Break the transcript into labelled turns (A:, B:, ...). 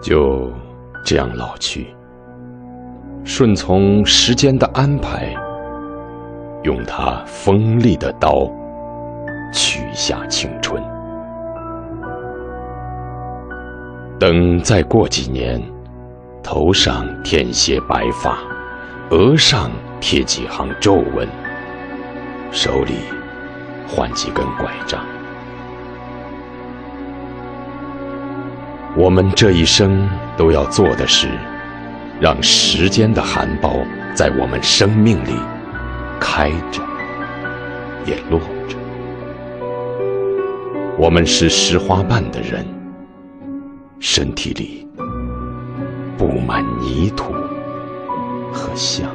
A: 就这样老去，顺从时间的安排，用它锋利的刀取下青春。等再过几年，头上添些白发，额上贴几行皱纹，手里换几根拐杖。我们这一生都要做的是，让时间的含苞在我们生命里开着，也落着。我们是拾花瓣的人，身体里布满泥土和香。